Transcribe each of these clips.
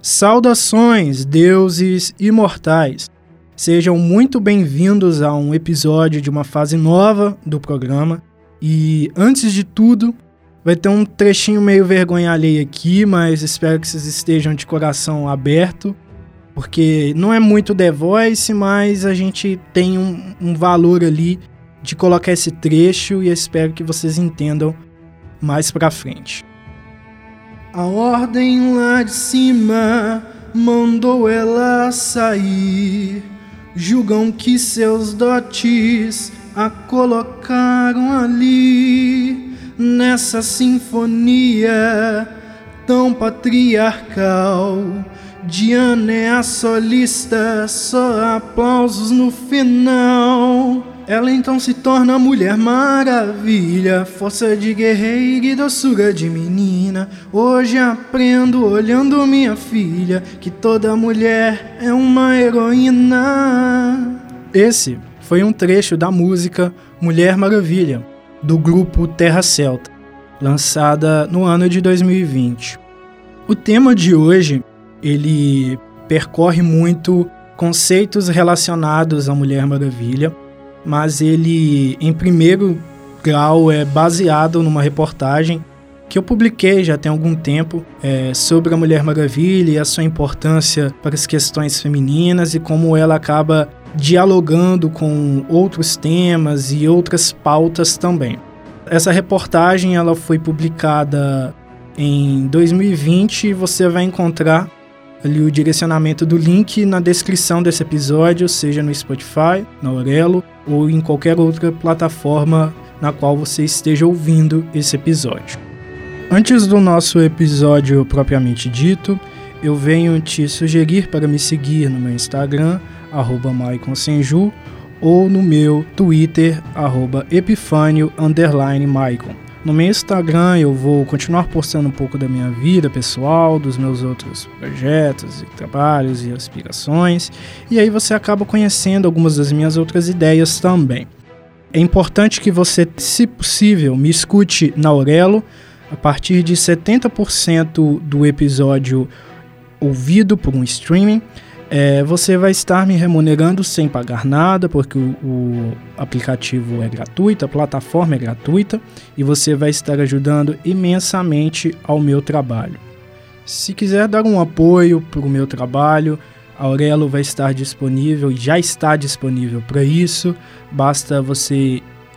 Saudações, deuses imortais! Sejam muito bem-vindos a um episódio de uma fase nova do programa. E antes de tudo, vai ter um trechinho meio vergonha alheia aqui, mas espero que vocês estejam de coração aberto, porque não é muito The Voice, mas a gente tem um, um valor ali de colocar esse trecho e espero que vocês entendam mais pra frente. A ordem lá de cima mandou ela sair. Julgam que seus dotes a colocaram ali nessa sinfonia tão patriarcal. Diana é a solista, só aplausos no final. Ela então se torna a Mulher Maravilha, força de guerreira e doçura de menina. Hoje aprendo, olhando minha filha, que toda mulher é uma heroína. Esse foi um trecho da música Mulher Maravilha, do grupo Terra Celta, lançada no ano de 2020. O tema de hoje, ele percorre muito conceitos relacionados à Mulher Maravilha mas ele, em primeiro grau, é baseado numa reportagem que eu publiquei já tem algum tempo é, sobre a Mulher Maravilha e a sua importância para as questões femininas e como ela acaba dialogando com outros temas e outras pautas também. Essa reportagem ela foi publicada em 2020 e você vai encontrar ali o direcionamento do link na descrição desse episódio, seja no Spotify, na Aurelo ou em qualquer outra plataforma na qual você esteja ouvindo esse episódio. Antes do nosso episódio propriamente dito, eu venho te sugerir para me seguir no meu Instagram, arroba ou no meu Twitter, arroba Epifânio, no meu Instagram eu vou continuar postando um pouco da minha vida pessoal, dos meus outros projetos e trabalhos e aspirações, e aí você acaba conhecendo algumas das minhas outras ideias também. É importante que você, se possível, me escute na Aurelo a partir de 70% do episódio ouvido por um streaming é, você vai estar me remunerando sem pagar nada, porque o, o, aplicativo é gratuito, a plataforma é gratuita e você vai estar ajudando imensamente ao meu trabalho. Se quiser dar um apoio para o meu trabalho, a Aurelo vai estar disponível e já está disponível para isso. Basta você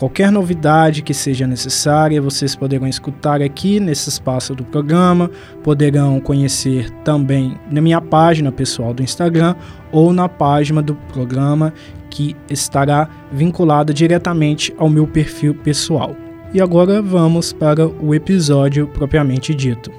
Qualquer novidade que seja necessária, vocês poderão escutar aqui nesse espaço do programa, poderão conhecer também na minha página pessoal do Instagram ou na página do programa que estará vinculada diretamente ao meu perfil pessoal. E agora vamos para o episódio propriamente dito.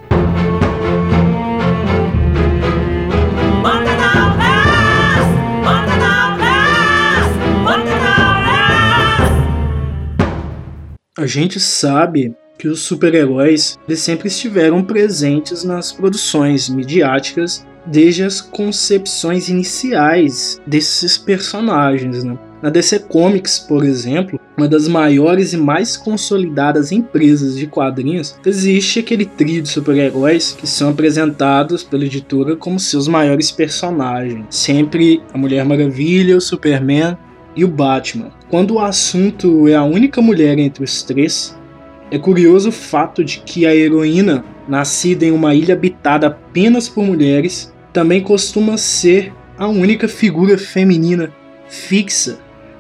A gente sabe que os super-heróis sempre estiveram presentes nas produções midiáticas desde as concepções iniciais desses personagens. Né? Na DC Comics, por exemplo, uma das maiores e mais consolidadas empresas de quadrinhos, existe aquele trio de super-heróis que são apresentados pela editora como seus maiores personagens. Sempre a Mulher Maravilha, o Superman e o Batman. Quando o assunto é a única mulher entre os três, é curioso o fato de que a heroína, nascida em uma ilha habitada apenas por mulheres, também costuma ser a única figura feminina fixa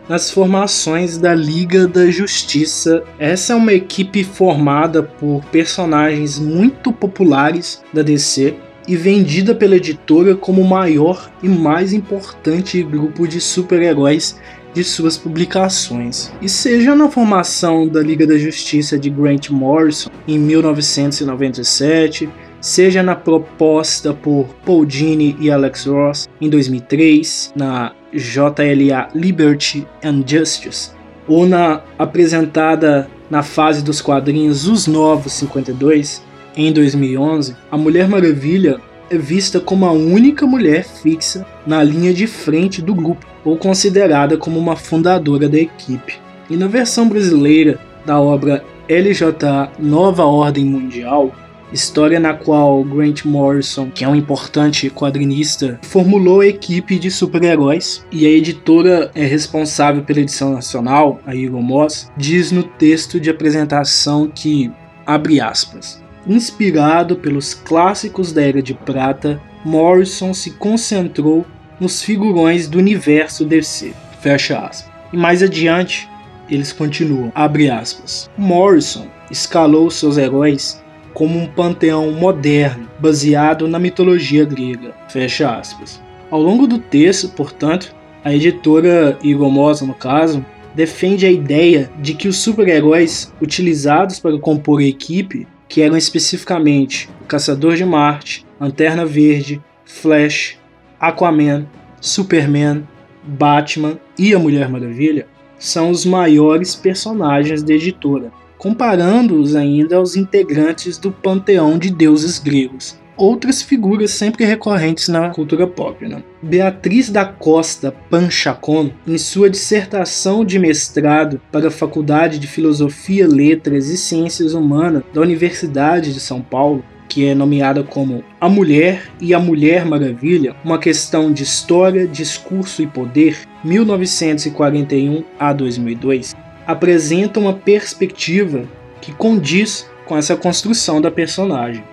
nas formações da Liga da Justiça. Essa é uma equipe formada por personagens muito populares da DC e vendida pela editora como o maior e mais importante grupo de super-heróis de suas publicações. E seja na formação da Liga da Justiça de Grant Morrison em 1997, seja na proposta por Paul Dini e Alex Ross em 2003, na JLA Liberty and Justice, ou na apresentada na fase dos quadrinhos Os Novos 52 em 2011, a Mulher Maravilha é vista como a única mulher fixa na linha de frente do grupo, ou considerada como uma fundadora da equipe. E na versão brasileira da obra LJ Nova Ordem Mundial, história na qual Grant Morrison, que é um importante quadrinista, formulou a equipe de super-heróis e a editora é responsável pela edição nacional, a Eagle Moss, diz no texto de apresentação que, abre aspas, inspirado pelos clássicos da Era de Prata, Morrison se concentrou nos figurões do universo DC, fecha aspas. E mais adiante, eles continuam, abre aspas. Morrison escalou seus heróis como um panteão moderno, baseado na mitologia grega, fecha aspas. Ao longo do texto, portanto, a editora Igomosa, no caso, defende a ideia de que os super-heróis utilizados para compor a equipe, que eram especificamente o Caçador de Marte, Lanterna Verde, Flash, Aquaman, Superman, Batman e a Mulher Maravilha, são os maiores personagens da editora, comparando-os ainda aos integrantes do panteão de deuses gregos, outras figuras sempre recorrentes na cultura pop. Né? Beatriz da Costa Panchacon, em sua dissertação de mestrado para a Faculdade de Filosofia, Letras e Ciências Humanas da Universidade de São Paulo, que é nomeada como A Mulher e a Mulher Maravilha, uma questão de história, discurso e poder, 1941 a 2002, apresenta uma perspectiva que condiz com essa construção da personagem.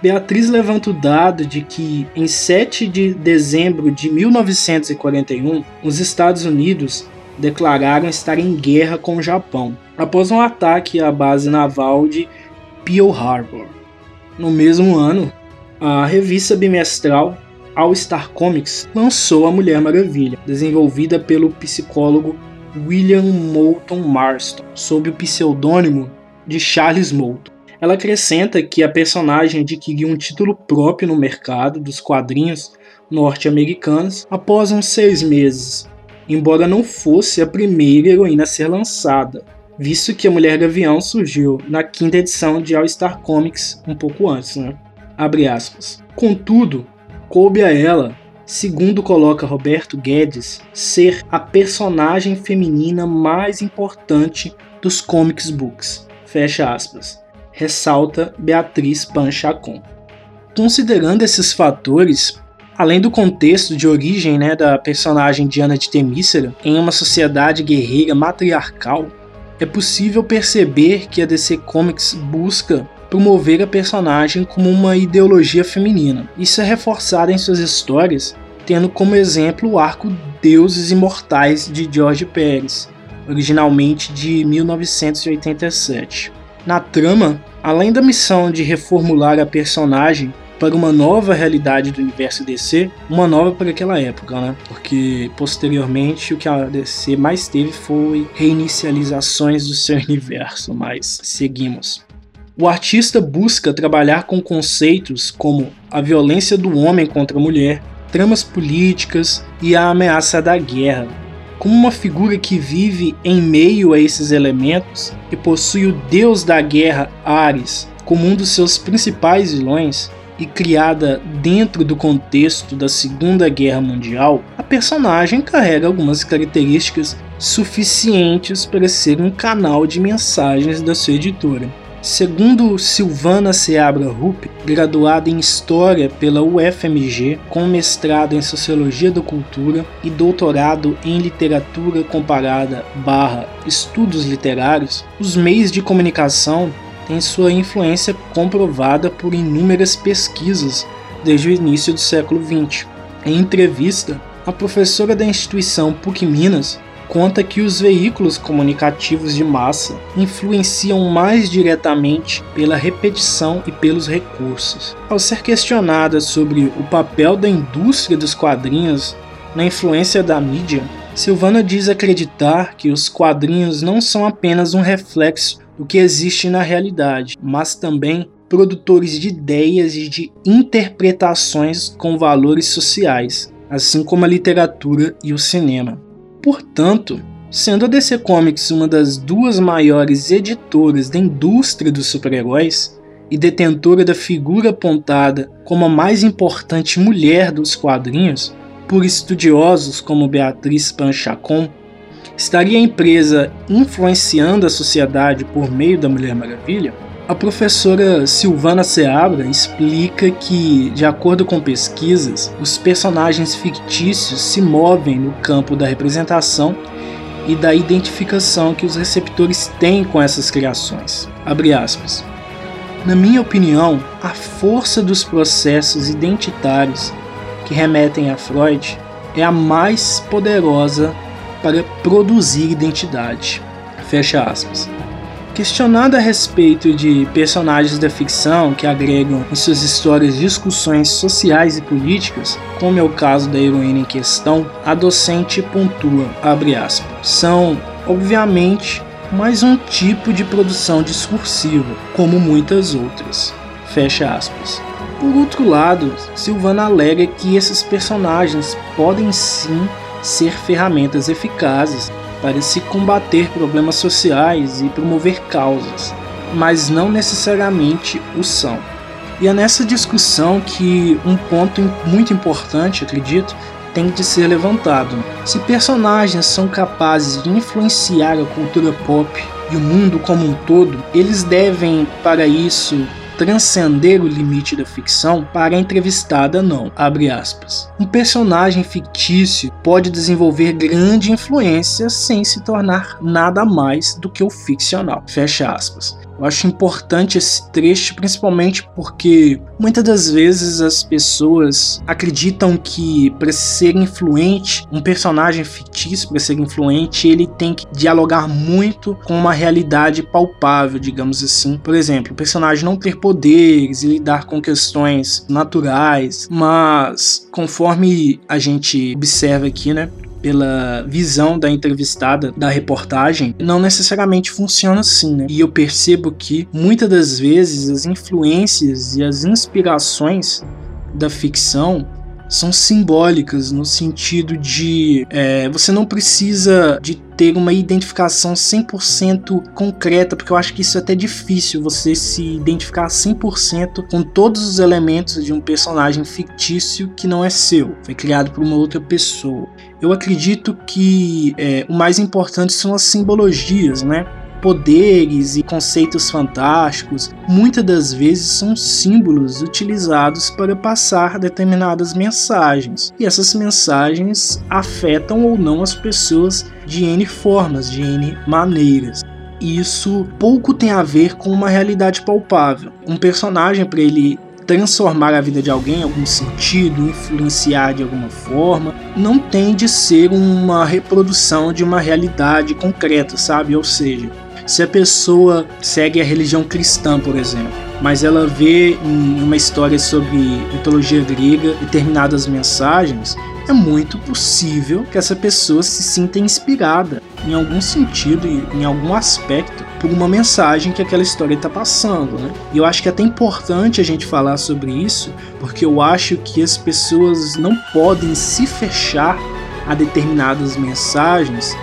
Beatriz levanta o dado de que, em 7 de dezembro de 1941, os Estados Unidos declararam estar em guerra com o Japão, após um ataque à base naval de Pearl Harbor. No mesmo ano, a revista bimestral All Star Comics lançou a Mulher Maravilha, desenvolvida pelo psicólogo William Moulton Marston, sob o pseudônimo de Charles Moulton. Ela acrescenta que a personagem adquiriu um título próprio no mercado dos quadrinhos norte-americanos após uns seis meses, embora não fosse a primeira heroína a ser lançada, visto que a Mulher Gavião surgiu na quinta edição de All Star Comics um pouco antes, né? Contudo, coube a ela, segundo coloca Roberto Guedes, ser a personagem feminina mais importante dos comics books. Fecha aspas. Ressalta Beatriz Panchacon. Considerando esses fatores, além do contexto de origem né, da personagem Diana de Temícera em uma sociedade guerreira matriarcal, é possível perceber que a DC Comics busca promover a personagem como uma ideologia feminina. Isso é reforçado em suas histórias, tendo como exemplo o arco Deuses Imortais de George Pérez, originalmente de 1987. Na trama, além da missão de reformular a personagem para uma nova realidade do universo DC, uma nova para aquela época, né? Porque posteriormente o que a DC mais teve foi reinicializações do seu universo, mas seguimos. O artista busca trabalhar com conceitos como a violência do homem contra a mulher, tramas políticas e a ameaça da guerra. Como uma figura que vive em meio a esses elementos e possui o deus da guerra Ares como um dos seus principais vilões, e criada dentro do contexto da Segunda Guerra Mundial, a personagem carrega algumas características suficientes para ser um canal de mensagens da sua editora. Segundo Silvana Seabra Rupp, graduada em História pela UFMG, com mestrado em Sociologia da Cultura e doutorado em Literatura Comparada barra Estudos Literários, os meios de comunicação tem sua influência comprovada por inúmeras pesquisas desde o início do século XX. Em entrevista, a professora da instituição PUC Minas conta que os veículos comunicativos de massa influenciam mais diretamente pela repetição e pelos recursos. Ao ser questionada sobre o papel da indústria dos quadrinhos na influência da mídia, Silvana diz acreditar que os quadrinhos não são apenas um reflexo do que existe na realidade, mas também produtores de ideias e de interpretações com valores sociais, assim como a literatura e o cinema. Portanto, sendo a DC Comics uma das duas maiores editoras da indústria dos super-heróis, e detentora da figura apontada como a mais importante mulher dos quadrinhos por estudiosos como Beatriz Panchacon, estaria a empresa influenciando a sociedade por meio da Mulher Maravilha? A professora Silvana Seabra explica que, de acordo com pesquisas, os personagens fictícios se movem no campo da representação e da identificação que os receptores têm com essas criações. Na minha opinião, a força dos processos identitários que remetem a Freud é a mais poderosa para produzir identidade. Fecha aspas. Questionado a respeito de personagens da ficção que agregam em suas histórias discussões sociais e políticas, como é o caso da heroína em questão, a docente pontua, aspas, são, obviamente, mais um tipo de produção discursiva, como muitas outras. Fecha aspas. Por outro lado, Silvana alega que esses personagens podem sim ser ferramentas eficazes para se combater problemas sociais e promover causas, mas não necessariamente o são. E é nessa discussão que um ponto muito importante, acredito, tem de ser levantado. Se personagens são capazes de influenciar a cultura pop e o mundo como um todo, eles devem, para isso, transcender o limite da ficção para a entrevistada não. Abre aspas. Um personagem fictício pode desenvolver grande influência sem se tornar nada mais do que o ficcional. Fecha aspas. Eu acho importante esse trecho, principalmente porque muitas das vezes as pessoas acreditam que para ser influente, um personagem fictício para ser influente, ele tem que dialogar muito com uma realidade palpável, digamos assim. Por exemplo, o personagem não ter poderes e lidar com questões naturais, mas conforme a gente observa aqui, né, pela visão da entrevistada da reportagem, não necessariamente funciona assim, né? E eu percebo que muitas das vezes as influências e as inspirações da ficção são simbólicas no sentido de é, você não precisa de ter uma identificação 100% concreta, porque eu acho que isso é até difícil você se identificar 100% com todos os elementos de um personagem fictício que não é seu, foi criado por uma outra pessoa. Eu acredito que é, o mais importante são as simbologias, né? Poderes e conceitos fantásticos, muitas das vezes são símbolos utilizados para passar determinadas mensagens. E essas mensagens afetam ou não as pessoas de N formas, de N maneiras. Isso pouco tem a ver com uma realidade palpável. Um personagem, para ele transformar a vida de alguém em algum sentido, influenciar de alguma forma, não tem de ser uma reprodução de uma realidade concreta, sabe? Ou seja, se a pessoa segue a religião cristã, por exemplo, mas ela vê em uma história sobre mitologia grega determinadas mensagens, é muito possível que essa pessoa se sinta inspirada em algum sentido e em algum aspecto por uma mensagem que aquela história está passando, né? E eu acho que é até importante a gente falar sobre isso, porque eu acho que as pessoas não podem se fechar a determinadas mensagens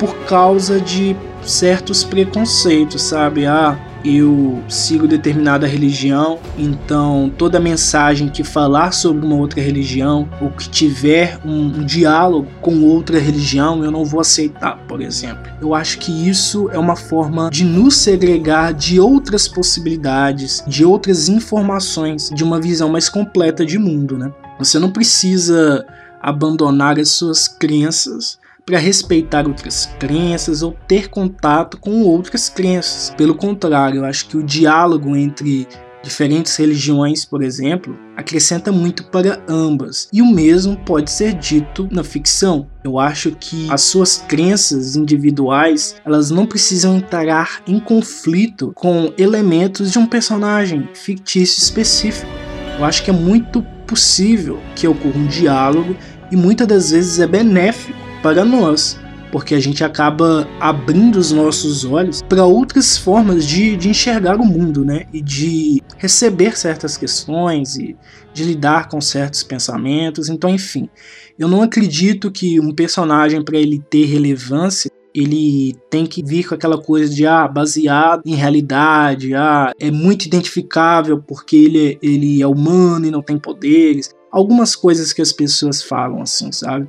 por causa de certos preconceitos, sabe? Ah, eu sigo determinada religião, então toda mensagem que falar sobre uma outra religião ou que tiver um, um, diálogo com outra religião, eu não vou aceitar, por exemplo. Eu acho que isso é uma forma de nos segregar de outras possibilidades, de outras informações, de uma visão mais completa de mundo, né? Você não precisa abandonar as suas crenças para respeitar outras crenças ou ter contato com outras crenças. Pelo contrário, eu acho que o diálogo entre diferentes religiões, por exemplo, acrescenta muito para ambas. E o mesmo pode ser dito na ficção. Eu acho que as suas crenças individuais, elas não precisam entrar em conflito com elementos de um personagem fictício específico. Eu acho que é muito possível que ocorra um diálogo e muitas das vezes é benéfico para nós, porque a gente acaba abrindo os nossos olhos para outras formas de, de enxergar o mundo, né? E de receber certas questões e de lidar com certos pensamentos. Então, enfim, eu não acredito que um personagem, para ele ter relevância, ele tem que vir com aquela coisa de ah, baseado em realidade, ah, é muito identificável porque ele, é, ele é humano e não tem poderes. Algumas coisas que as pessoas falam assim, sabe?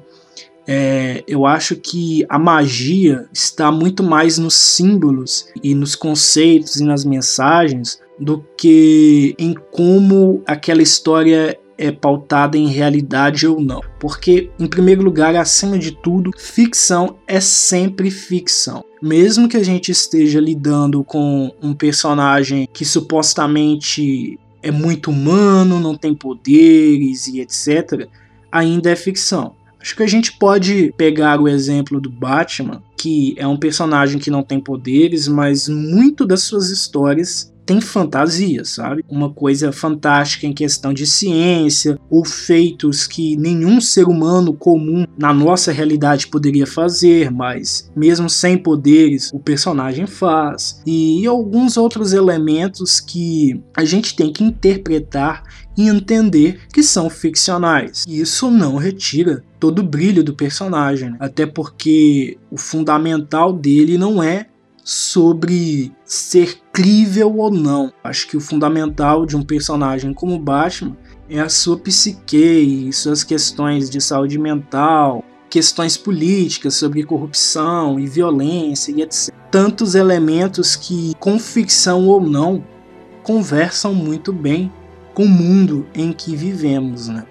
É, eu acho que a magia está muito mais nos símbolos e nos conceitos e nas mensagens do que em como aquela história é pautada em realidade ou não. Porque, em primeiro lugar, acima de tudo, ficção é sempre ficção. Mesmo que a gente esteja lidando com um personagem que supostamente é muito humano, não tem poderes e etc., ainda é ficção. Acho que a gente pode pegar o exemplo do Batman, que é um personagem que não tem poderes, mas muito das suas histórias tem fantasia, sabe? Uma coisa fantástica em questão de ciência ou feitos que nenhum ser humano comum na nossa realidade poderia fazer, mas mesmo sem poderes o personagem faz. E alguns outros elementos que a gente tem que interpretar e entender que são ficcionais. E isso não retira todo o brilho do personagem, até porque o fundamental dele não é sobre ser crível ou não. Acho que o fundamental de um personagem como Batman é a sua psique e suas questões de saúde mental, questões políticas sobre corrupção e violência e etc. Tantos elementos que, com ficção ou não, conversam muito bem com o mundo em que vivemos. Né?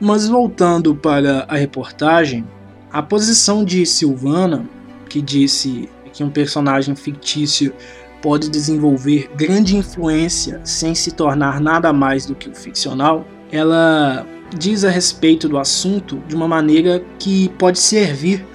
Mas voltando para a reportagem, a posição de Silvana, que disse que um personagem fictício pode desenvolver grande influência sem se tornar nada mais do que o ficcional, ela diz a respeito do assunto de uma maneira que pode servir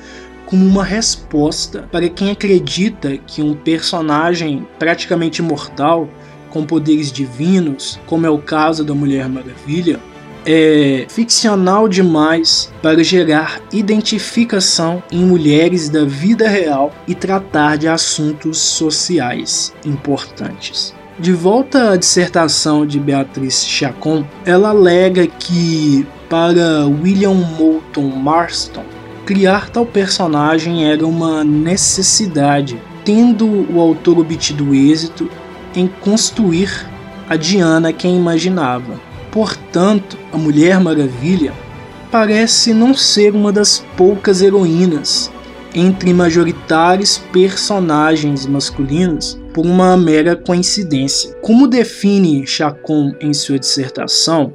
como uma resposta para quem acredita que um personagem praticamente mortal com poderes divinos, como é o caso da Mulher Maravilha, é ficcional demais para gerar identificação em mulheres da vida real e tratar de assuntos sociais importantes. De volta à dissertação de Beatriz Chacon, ela alega que para William Moulton Marston, criar tal personagem era uma necessidade, tendo o autor obtido êxito em construir a Diana que imaginava. Portanto, a Mulher Maravilha parece não ser uma das poucas heroínas entre majoritários personagens masculinos por uma mera coincidência. Como define Chacon em sua dissertação,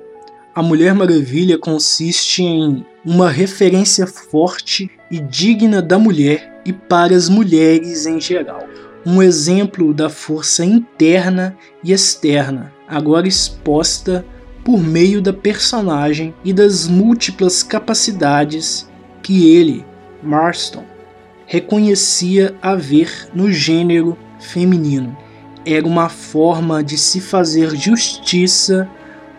a Mulher Maravilha consiste em uma referência forte e digna da mulher e para as mulheres em geral. Um exemplo da força interna e externa, agora exposta por meio da personagem e das múltiplas capacidades que ele, Marston, reconhecia haver no gênero feminino. Era uma forma de se fazer justiça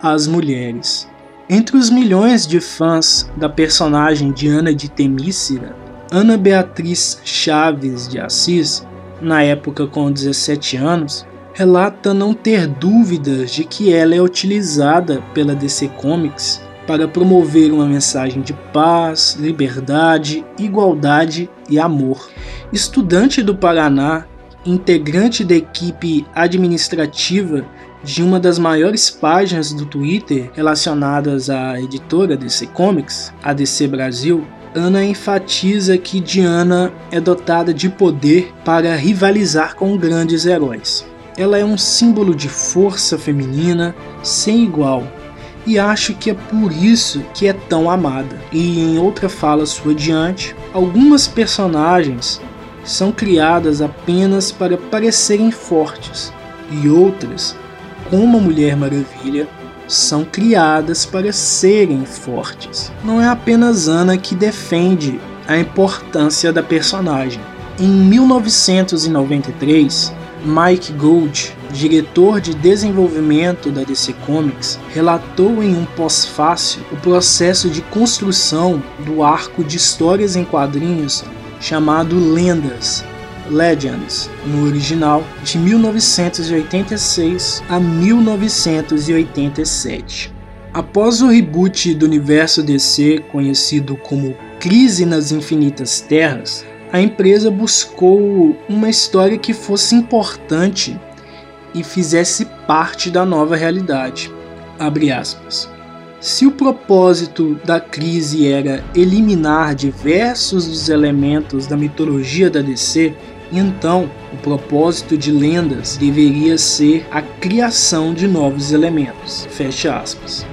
às mulheres. Entre os milhões de fãs da personagem de Ana de Temícera, Ana Beatriz Chaves de Assis, na época com 17 anos, relata não ter dúvidas de que ela é utilizada pela DC Comics para promover uma mensagem de paz, liberdade, igualdade e amor. Estudante do Paraná, integrante da equipe administrativa de uma das maiores páginas do Twitter relacionadas à editora DC Comics, a DC Brasil, Ana enfatiza que Diana é dotada de poder para rivalizar com grandes heróis. Ela é um símbolo de força feminina sem igual e acho que é por isso que é tão amada. E em outra fala sua diante, algumas personagens são criadas apenas para parecerem fortes e outras, como a Mulher Maravilha, são criadas para serem fortes. Não é apenas Ana que defende a importância da personagem. Em 1993, Mike Gold, diretor de desenvolvimento da DC Comics, relatou em um pós-fácil o processo de construção do arco de histórias em quadrinhos chamado Lendas, Legends, no original, de 1986 a 1987. Após o reboot do universo DC, conhecido como Crise nas Infinitas Terras, a empresa buscou uma história que fosse importante e fizesse parte da nova realidade. Se o propósito da crise era eliminar diversos dos elementos da mitologia da DC, então o propósito de lendas deveria ser a criação de novos elementos. Fecha aspas.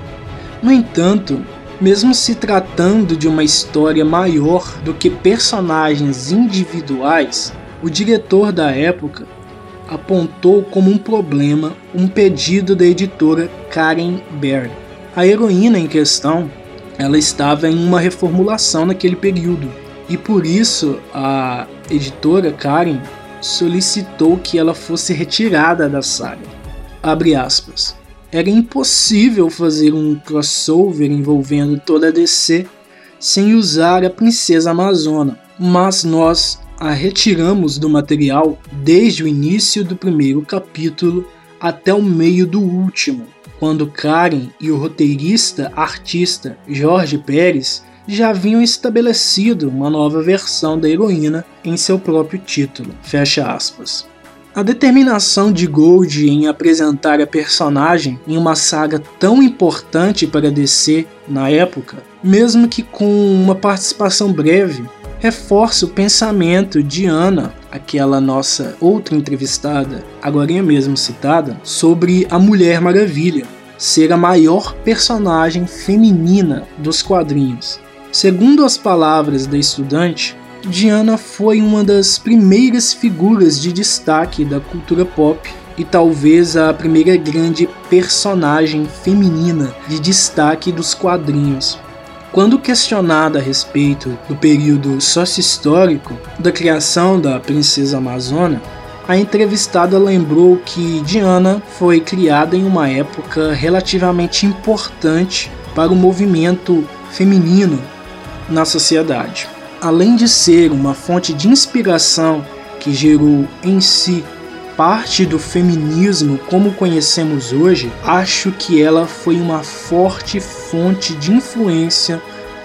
No entanto, mesmo se tratando de uma história maior do que personagens individuais, o diretor da época apontou como um problema um pedido da editora Karen Baird. A heroína em questão, ela estava em uma reformulação naquele período e por isso a editora Karen solicitou que ela fosse retirada da saga. Abre aspas era impossível fazer um crossover envolvendo toda a DC sem usar a Princesa Amazona, mas nós a retiramos do material desde o início do primeiro capítulo até o meio do último, quando Karen e o roteirista artista Jorge Pérez já haviam estabelecido uma nova versão da heroína em seu próprio título. Fecha aspas. A determinação de Gold em apresentar a personagem em uma saga tão importante para DC na época, mesmo que com uma participação breve, reforça o pensamento de Ana, aquela nossa outra entrevistada, agora mesmo citada, sobre a Mulher Maravilha ser a maior personagem feminina dos quadrinhos. Segundo as palavras da estudante, Diana foi uma das primeiras figuras de destaque da cultura pop e talvez a primeira grande personagem feminina de destaque dos quadrinhos. Quando questionada a respeito do período sócio-histórico da criação da Princesa Amazona, a entrevistada lembrou que Diana foi criada em uma época relativamente importante para o movimento feminino na sociedade além de ser uma fonte de inspiração que gerou em si parte do feminismo como conhecemos hoje, acho que ela foi uma forte fonte de influência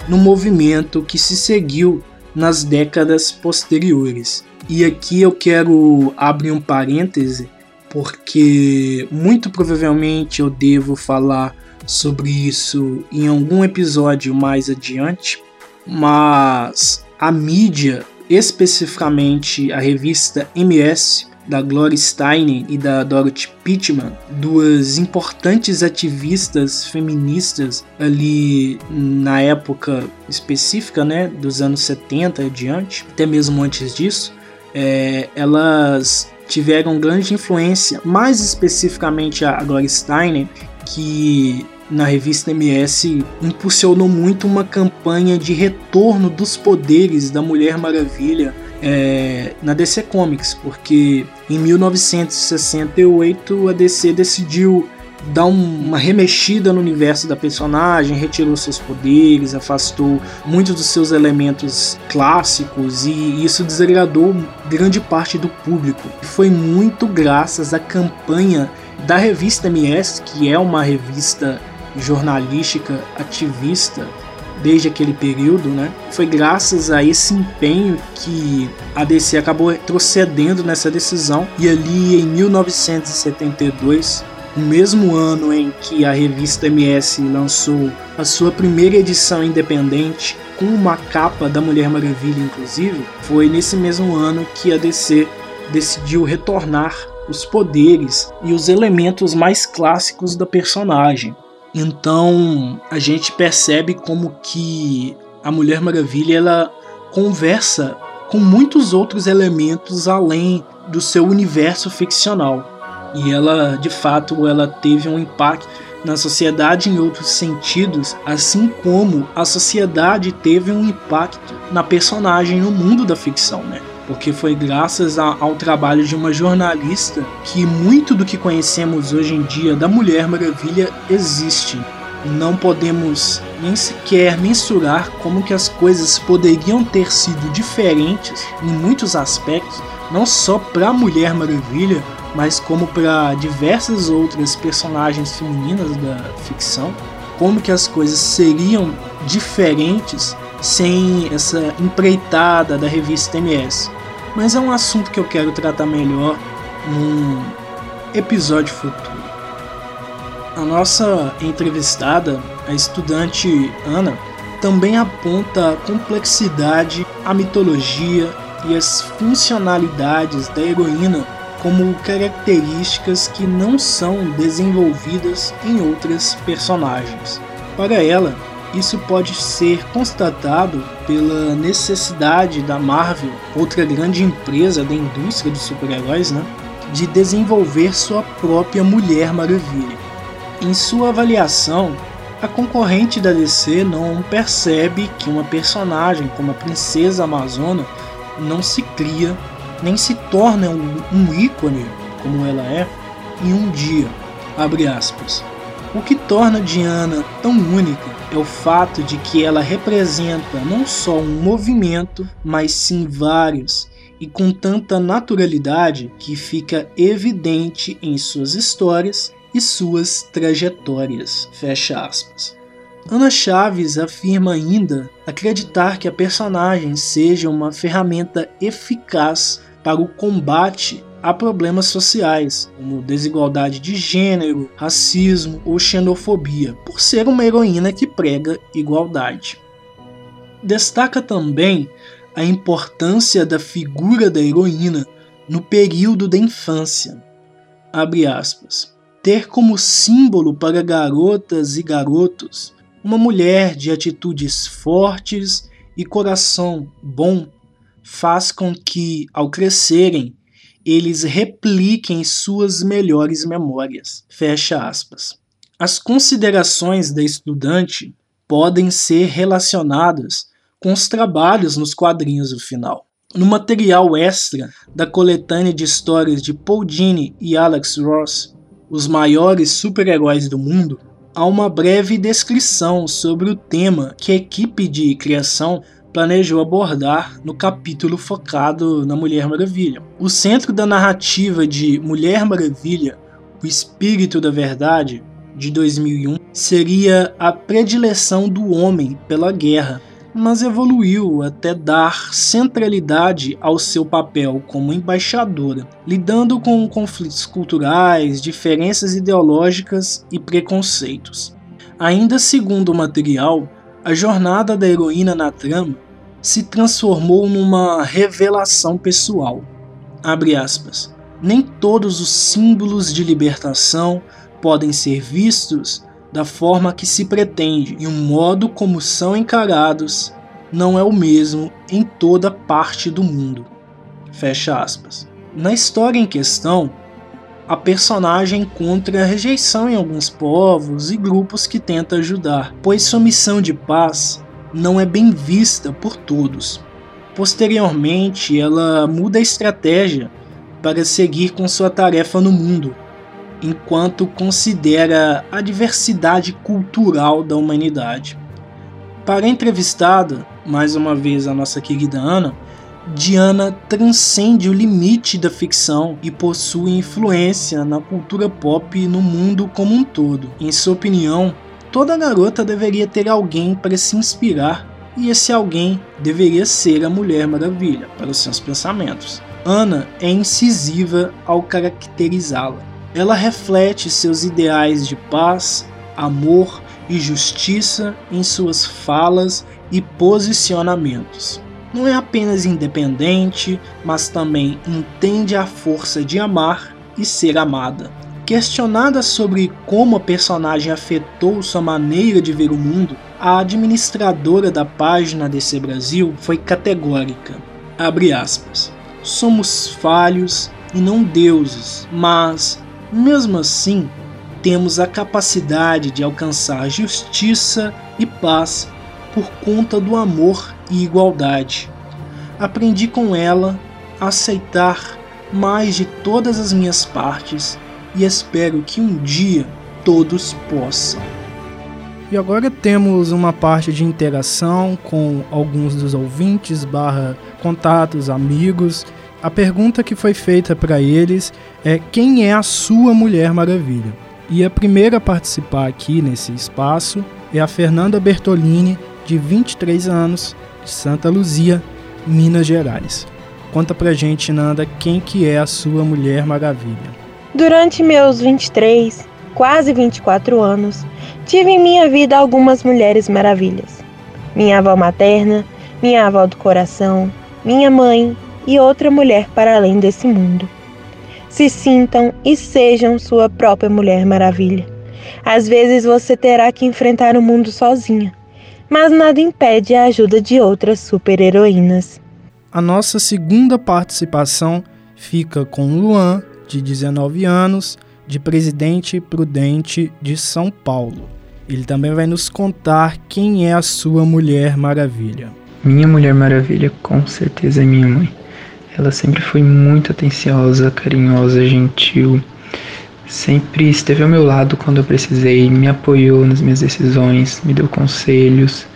no movimento que se seguiu nas décadas posteriores. E aqui eu quero abrir um parêntese, porque muito provavelmente eu devo falar sobre isso em algum episódio mais adiante, mas a mídia, especificamente a revista MS, da Gloria Steinem e da Dorothy Pittman, duas importantes ativistas feministas ali na época específica, né, dos anos 70 e diante, até mesmo antes disso, é, elas tiveram grande influência, mais especificamente a Gloria Steinem, que na revista MS impulsionou muito uma campanha de retorno dos poderes da Mulher Maravilha é, na DC Comics, porque em 1968 a DC decidiu dar uma remexida no universo da personagem, retirou seus poderes, afastou muitos dos seus elementos clássicos e isso desagradou grande parte do público. Foi muito graças à campanha da revista MS, que é uma revista jornalística ativista desde aquele período, né? Foi graças a esse empenho que a DC acabou retrocedendo nessa decisão e ali em 1972, o mesmo ano em que a revista MS lançou a sua primeira edição independente com uma capa da Mulher Maravilha inclusive, foi nesse mesmo ano que a DC decidiu retornar os poderes e os elementos mais clássicos da personagem, então a gente percebe como que a Mulher Maravilha ela conversa com muitos outros elementos além do seu universo ficcional. E ela, de fato, ela teve um impacto na sociedade em outros sentidos, assim como a sociedade teve um impacto na personagem no mundo da ficção, né? Porque foi graças a, ao trabalho de uma jornalista que muito do que conhecemos hoje em dia da Mulher Maravilha existe. Não podemos nem sequer mensurar como que as coisas poderiam ter sido diferentes em muitos aspectos, não só para a Mulher Maravilha, mas como para diversas outras personagens femininas da ficção, como que as coisas seriam diferentes sem essa empreitada da revista MS. Mas é um assunto que eu quero tratar melhor num episódio futuro. A nossa entrevistada, a estudante Ana, também aponta a complexidade, a mitologia e as funcionalidades da heroína como características que não são desenvolvidas em outras personagens. Para ela, isso pode ser constatado pela necessidade da Marvel, outra grande empresa da indústria dos super-heróis, né, de desenvolver sua própria Mulher Maravilha. Em sua avaliação, a concorrente da DC não percebe que uma personagem como a Princesa Amazona não se cria nem se torna um, um ícone como ela é em um dia. Abre aspas. O que torna Diana tão única é o fato de que ela representa não só um movimento, mas sim vários, e com tanta naturalidade que fica evidente em suas histórias e suas trajetórias. Fecha aspas. Ana Chaves afirma ainda acreditar que a personagem seja uma ferramenta eficaz para o combate a problemas sociais, como desigualdade de gênero, racismo ou xenofobia, por ser uma heroína que prega igualdade. Destaca também a importância da figura da heroína no período da infância. Aspas. Ter como símbolo para garotas e garotos uma mulher de atitudes fortes e coração bom faz com que, ao crescerem, eles repliquem suas melhores memórias. Fecha aspas. As considerações da estudante podem ser relacionadas com os trabalhos nos quadrinhos do final. No material extra da coletânea de histórias de Paul Dini e Alex Ross, os maiores super-heróis do mundo, há uma breve descrição sobre o tema que a equipe de criação planejou abordar no capítulo focado na Mulher Maravilha. O centro da narrativa de Mulher Maravilha, O Espírito da Verdade, de 2001, seria a predileção do homem pela guerra, mas evoluiu até dar centralidade ao seu papel como embaixadora, lidando com conflitos culturais, diferenças ideológicas e preconceitos. Ainda segundo o material, a jornada da heroína na trama se transformou numa revelação pessoal. Nem todos os símbolos de libertação podem ser vistos da forma que se pretende, e o modo como são encarados não é o mesmo em toda parte do mundo. Fecha aspas. Na história em questão, a personagem encontra rejeição em alguns povos e grupos que tenta ajudar, pois sua missão de paz não é bem vista por todos. Posteriormente, ela muda a estratégia para seguir com sua tarefa no mundo, enquanto considera a diversidade cultural da humanidade. Para a entrevistada, mais uma vez a nossa querida Ana, Diana transcende o limite da ficção e possui influência na cultura pop no mundo como um todo. Em sua opinião, Toda garota deveria ter alguém para se inspirar, e esse alguém deveria ser a Mulher Maravilha, para os seus pensamentos. Ana é incisiva ao caracterizá-la. Ela reflete seus ideais de paz, amor e justiça em suas falas e posicionamentos. Não é apenas independente, mas também entende a força de amar e ser amada. Questionada sobre como a personagem afetou sua maneira de ver o mundo, a administradora da página DC Brasil foi categórica. Aspas. Somos falhos e não deuses, mas, mesmo assim, temos a capacidade de alcançar justiça e paz por conta do amor e igualdade. Aprendi com ela a aceitar mais de todas as minhas partes e espero que um dia todos possam. E agora temos uma parte de interação com alguns dos ouvintes barra contatos, amigos. A pergunta que foi feita para eles é quem é a sua Mulher Maravilha? E a primeira a participar aqui nesse espaço é a Fernanda Bertolini, de 23 anos, de Santa Luzia, Minas Gerais. Conta pra gente, Nanda, quem que é a sua Mulher Maravilha. Durante meus 23, quase 24 anos, tive em minha vida algumas mulheres maravilhas. Minha avó materna, minha avó do coração, minha mãe e outra mulher para além desse mundo. Se sintam e sejam sua própria Mulher Maravilha. Às vezes você terá que enfrentar o mundo sozinha, mas nada impede a ajuda de outras super-heroínas. A nossa segunda participação fica com Luan, de 19 anos, de Presidente Prudente de São Paulo. Ele também vai nos contar quem é a sua Mulher Maravilha. Minha Mulher Maravilha com certeza é minha mãe. Ela sempre foi muito atenciosa, carinhosa, gentil. Sempre esteve ao meu lado quando eu precisei, me apoiou nas minhas decisões, me deu conselhos,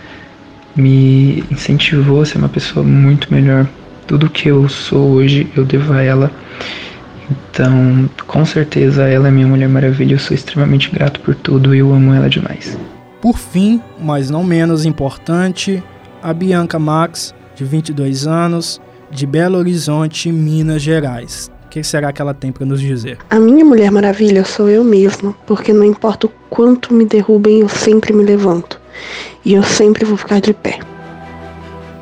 me incentivou a ser uma pessoa muito melhor. Tudo que eu sou hoje eu devo a ela. Então, com certeza, ela é minha Mulher Maravilha. Eu sou extremamente grato por tudo e eu amo ela demais. Por fim, mas não menos importante, a Bianca Max, de 22 anos, de Belo Horizonte, Minas Gerais. O que será que ela tem para nos dizer? A minha Mulher Maravilha sou eu mesma, porque não importa o quanto me derrubem, eu sempre me levanto. E eu sempre vou ficar de pé.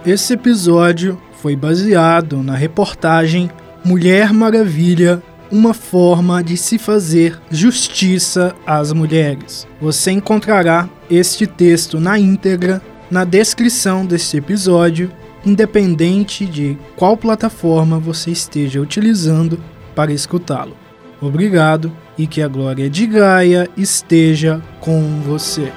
Esse episódio foi baseado na reportagem Mulher Maravilha uma forma de se fazer justiça às mulheres. Você encontrará este texto na íntegra na descrição deste episódio independente de qual plataforma você esteja utilizando para escutá-lo. Obrigado e que a glória de Gaia esteja com você.